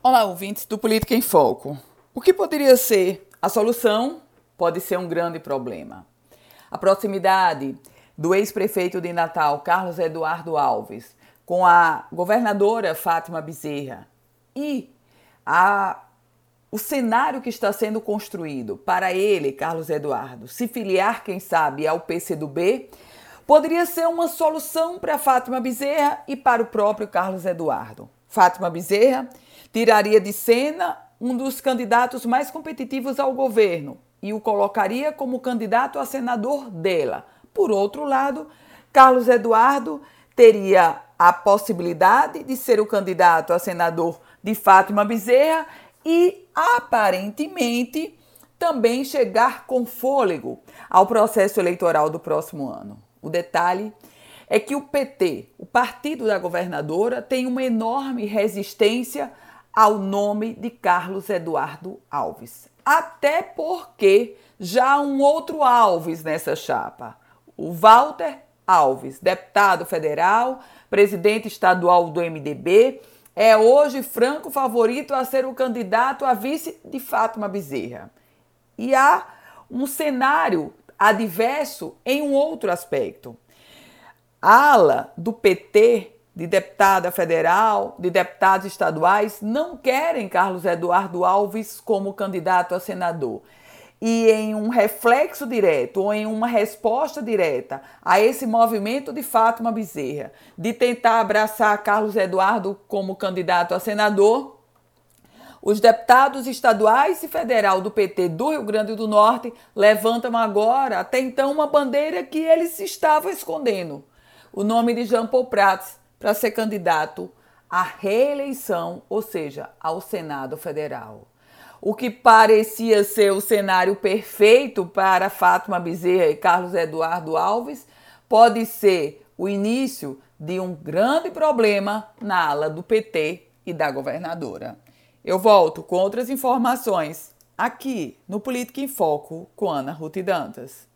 Olá, ouvintes do Política em Foco. O que poderia ser a solução pode ser um grande problema. A proximidade do ex-prefeito de Natal, Carlos Eduardo Alves, com a governadora Fátima Bezerra e a, o cenário que está sendo construído para ele, Carlos Eduardo, se filiar, quem sabe, ao PCdoB, poderia ser uma solução para Fátima Bezerra e para o próprio Carlos Eduardo. Fátima Bezerra tiraria de cena um dos candidatos mais competitivos ao governo e o colocaria como candidato a senador dela. Por outro lado, Carlos Eduardo teria a possibilidade de ser o candidato a senador de Fátima Bezerra e aparentemente também chegar com fôlego ao processo eleitoral do próximo ano. O detalhe é que o PT, o partido da governadora, tem uma enorme resistência ao nome de Carlos Eduardo Alves. Até porque já há um outro Alves nessa chapa, o Walter Alves, deputado federal, presidente estadual do MDB, é hoje franco favorito a ser o candidato a vice de Fátima Bezerra. E há um cenário adverso em um outro aspecto. Ala do PT de deputada federal, de deputados estaduais, não querem Carlos Eduardo Alves como candidato a senador. E em um reflexo direto ou em uma resposta direta a esse movimento de Fátima Bezerra de tentar abraçar Carlos Eduardo como candidato a senador, os deputados estaduais e federal do PT do Rio Grande do Norte levantam agora, até então, uma bandeira que eles estavam escondendo: o nome de Jean Paul Prats para ser candidato à reeleição, ou seja, ao Senado Federal. O que parecia ser o cenário perfeito para Fátima Bezerra e Carlos Eduardo Alves pode ser o início de um grande problema na ala do PT e da governadora. Eu volto com outras informações aqui no Política em Foco com Ana Ruth Dantas.